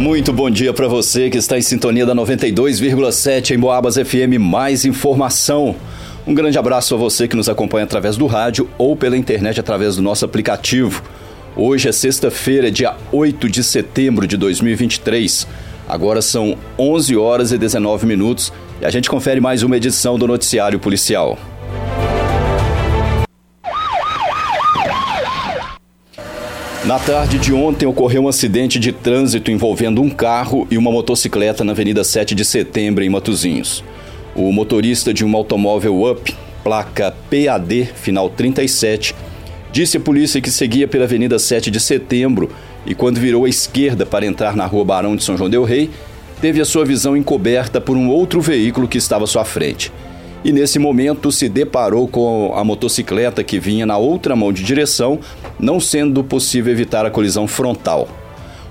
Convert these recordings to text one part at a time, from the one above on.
Muito bom dia para você que está em sintonia da 92,7 em Boabas FM. Mais informação. Um grande abraço a você que nos acompanha através do rádio ou pela internet através do nosso aplicativo. Hoje é sexta-feira, dia 8 de setembro de 2023. Agora são 11 horas e 19 minutos e a gente confere mais uma edição do Noticiário Policial. Na tarde de ontem ocorreu um acidente de trânsito envolvendo um carro e uma motocicleta na Avenida 7 de Setembro, em Matozinhos. O motorista de um automóvel Up, placa PAD, final 37, disse à polícia que seguia pela Avenida 7 de Setembro e, quando virou à esquerda para entrar na Rua Barão de São João Del Rei, teve a sua visão encoberta por um outro veículo que estava à sua frente e nesse momento se deparou com a motocicleta que vinha na outra mão de direção, não sendo possível evitar a colisão frontal.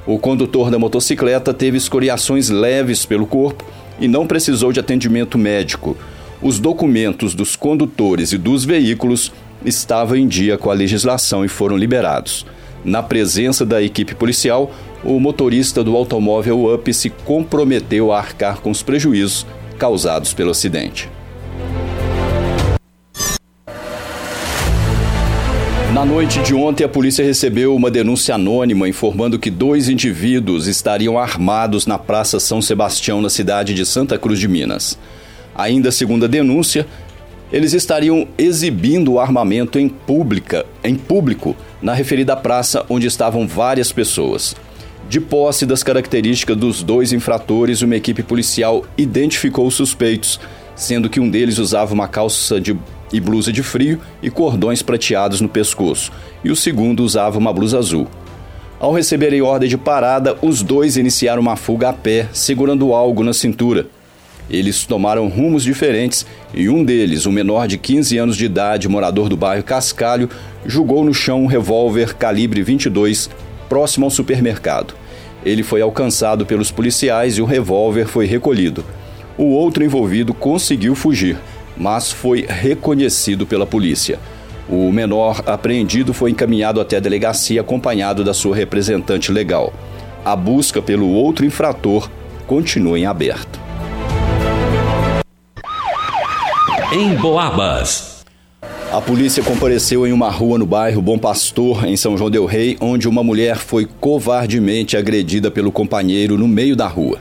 O condutor da motocicleta teve escoriações leves pelo corpo e não precisou de atendimento médico. Os documentos dos condutores e dos veículos estavam em dia com a legislação e foram liberados. Na presença da equipe policial, o motorista do automóvel UP se comprometeu a arcar com os prejuízos causados pelo acidente. Na noite de ontem, a polícia recebeu uma denúncia anônima informando que dois indivíduos estariam armados na Praça São Sebastião, na cidade de Santa Cruz de Minas. Ainda segundo a denúncia, eles estariam exibindo o armamento em, pública, em público na referida praça onde estavam várias pessoas. De posse das características dos dois infratores, uma equipe policial identificou os suspeitos, sendo que um deles usava uma calça de e blusa de frio e cordões prateados no pescoço, e o segundo usava uma blusa azul. Ao receberem ordem de parada, os dois iniciaram uma fuga a pé, segurando algo na cintura. Eles tomaram rumos diferentes e um deles, um menor de 15 anos de idade, morador do bairro Cascalho, jogou no chão um revólver calibre 22 próximo ao supermercado. Ele foi alcançado pelos policiais e o revólver foi recolhido. O outro envolvido conseguiu fugir, mas foi reconhecido pela polícia. O menor apreendido foi encaminhado até a delegacia acompanhado da sua representante legal. A busca pelo outro infrator continua em aberto. Em Boabas. A polícia compareceu em uma rua no bairro Bom Pastor, em São João Del Rei, onde uma mulher foi covardemente agredida pelo companheiro no meio da rua.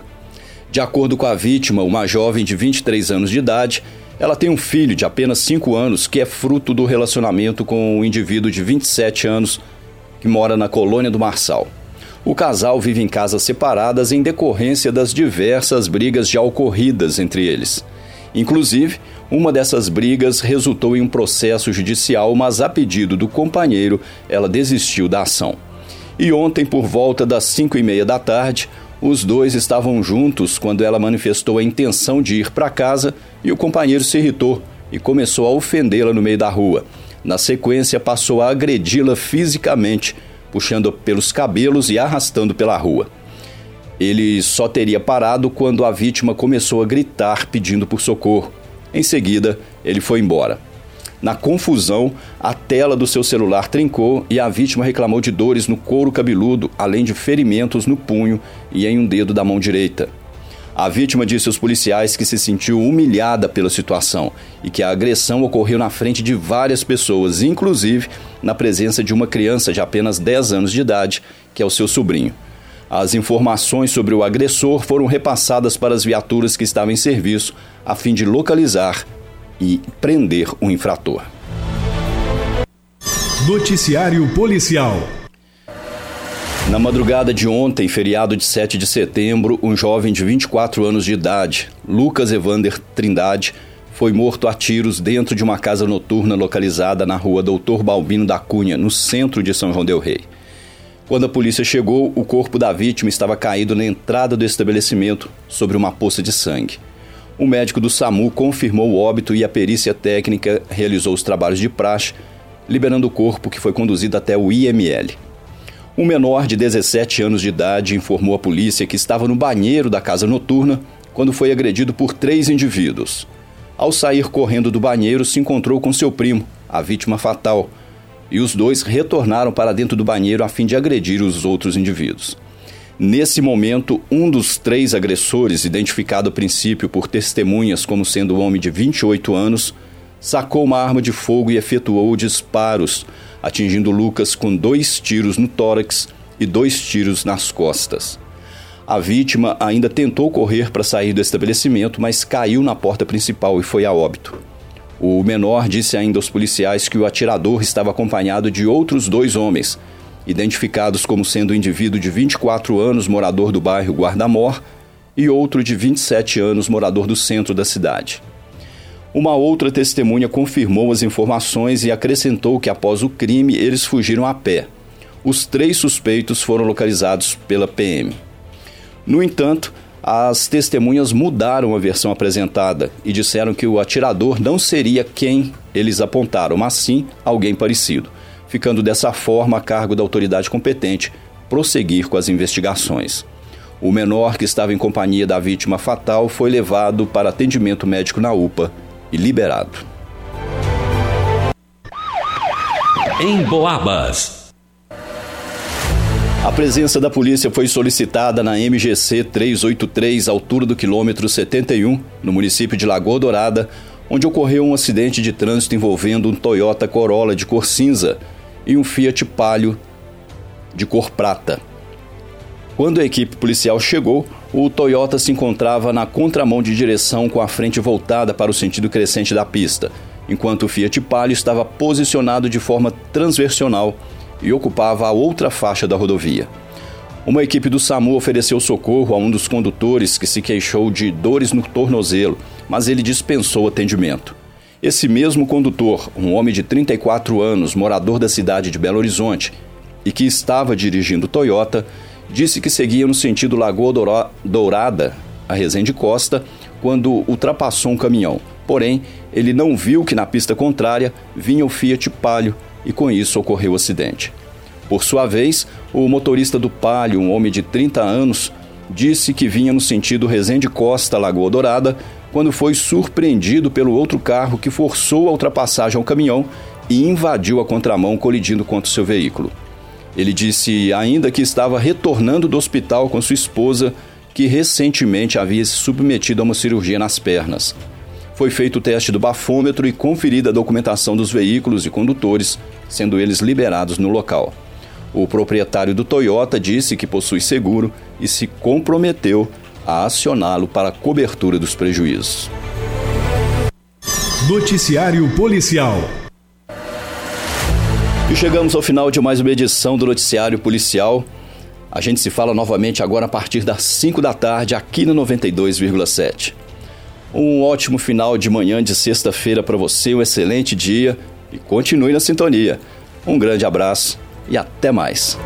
De acordo com a vítima, uma jovem de 23 anos de idade, ela tem um filho de apenas 5 anos que é fruto do relacionamento com um indivíduo de 27 anos que mora na colônia do Marçal. O casal vive em casas separadas em decorrência das diversas brigas já ocorridas entre eles. Inclusive, uma dessas brigas resultou em um processo judicial, mas a pedido do companheiro, ela desistiu da ação. E ontem, por volta das cinco e meia da tarde, os dois estavam juntos quando ela manifestou a intenção de ir para casa e o companheiro se irritou e começou a ofendê-la no meio da rua. Na sequência, passou a agredi-la fisicamente, puxando pelos cabelos e arrastando pela rua. Ele só teria parado quando a vítima começou a gritar pedindo por socorro. Em seguida, ele foi embora. Na confusão, a tela do seu celular trincou e a vítima reclamou de dores no couro cabeludo, além de ferimentos no punho e em um dedo da mão direita. A vítima disse aos policiais que se sentiu humilhada pela situação e que a agressão ocorreu na frente de várias pessoas, inclusive na presença de uma criança de apenas 10 anos de idade, que é o seu sobrinho. As informações sobre o agressor foram repassadas para as viaturas que estavam em serviço, a fim de localizar e prender o infrator. Noticiário Policial. Na madrugada de ontem, feriado de 7 de setembro, um jovem de 24 anos de idade, Lucas Evander Trindade, foi morto a tiros dentro de uma casa noturna localizada na rua Doutor Balbino da Cunha, no centro de São João Del Rei. Quando a polícia chegou, o corpo da vítima estava caído na entrada do estabelecimento sobre uma poça de sangue. O médico do SAMU confirmou o óbito e a perícia técnica realizou os trabalhos de praxe, liberando o corpo que foi conduzido até o IML. Um menor de 17 anos de idade informou à polícia que estava no banheiro da casa noturna quando foi agredido por três indivíduos. Ao sair correndo do banheiro, se encontrou com seu primo, a vítima fatal, e os dois retornaram para dentro do banheiro a fim de agredir os outros indivíduos. Nesse momento, um dos três agressores, identificado a princípio por testemunhas como sendo um homem de 28 anos, sacou uma arma de fogo e efetuou disparos, atingindo Lucas com dois tiros no tórax e dois tiros nas costas. A vítima ainda tentou correr para sair do estabelecimento, mas caiu na porta principal e foi a óbito. O menor disse ainda aos policiais que o atirador estava acompanhado de outros dois homens identificados como sendo um indivíduo de 24 anos, morador do bairro Guardamor, e outro de 27 anos, morador do centro da cidade. Uma outra testemunha confirmou as informações e acrescentou que após o crime eles fugiram a pé. Os três suspeitos foram localizados pela PM. No entanto, as testemunhas mudaram a versão apresentada e disseram que o atirador não seria quem eles apontaram, mas sim alguém parecido ficando dessa forma a cargo da autoridade competente prosseguir com as investigações. O menor, que estava em companhia da vítima fatal, foi levado para atendimento médico na UPA e liberado. Em Boabas. A presença da polícia foi solicitada na MGC 383, altura do quilômetro 71, no município de Lagoa Dourada, onde ocorreu um acidente de trânsito envolvendo um Toyota Corolla de cor cinza e um Fiat Palio de cor prata. Quando a equipe policial chegou, o Toyota se encontrava na contramão de direção com a frente voltada para o sentido crescente da pista, enquanto o Fiat Palio estava posicionado de forma transversional e ocupava a outra faixa da rodovia. Uma equipe do SAMU ofereceu socorro a um dos condutores que se queixou de dores no tornozelo, mas ele dispensou atendimento. Esse mesmo condutor, um homem de 34 anos, morador da cidade de Belo Horizonte, e que estava dirigindo Toyota, disse que seguia no sentido Lagoa Dourada, a Resende Costa, quando ultrapassou um caminhão. Porém, ele não viu que na pista contrária vinha o Fiat Palio e com isso ocorreu o acidente. Por sua vez, o motorista do Palio, um homem de 30 anos, disse que vinha no sentido Resende Costa, Lagoa Dourada, quando foi surpreendido pelo outro carro que forçou a ultrapassagem ao caminhão e invadiu a contramão, colidindo contra o seu veículo. Ele disse ainda que estava retornando do hospital com sua esposa, que recentemente havia se submetido a uma cirurgia nas pernas. Foi feito o teste do bafômetro e conferida a documentação dos veículos e condutores, sendo eles liberados no local. O proprietário do Toyota disse que possui seguro e se comprometeu a acioná-lo para a cobertura dos prejuízos. Noticiário Policial. E chegamos ao final de mais uma edição do Noticiário Policial. A gente se fala novamente agora a partir das 5 da tarde aqui no 92,7. Um ótimo final de manhã de sexta-feira para você, um excelente dia e continue na sintonia. Um grande abraço e até mais.